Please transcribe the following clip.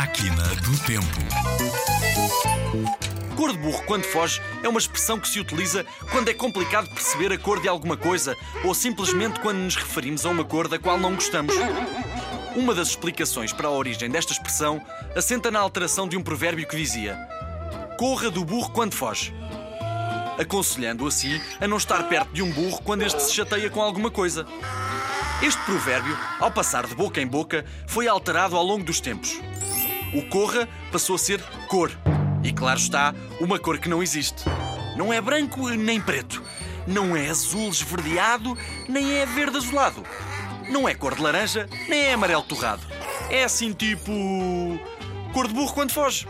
Máquina do Tempo. Cor de burro quando foge é uma expressão que se utiliza quando é complicado perceber a cor de alguma coisa ou simplesmente quando nos referimos a uma cor da qual não gostamos. Uma das explicações para a origem desta expressão assenta na alteração de um provérbio que dizia: Corra do burro quando foge. Aconselhando assim a não estar perto de um burro quando este se chateia com alguma coisa. Este provérbio, ao passar de boca em boca, foi alterado ao longo dos tempos. O corra passou a ser cor. E claro está, uma cor que não existe. Não é branco nem preto. Não é azul esverdeado, nem é verde azulado. Não é cor de laranja, nem é amarelo torrado. É assim tipo. cor de burro quando foge.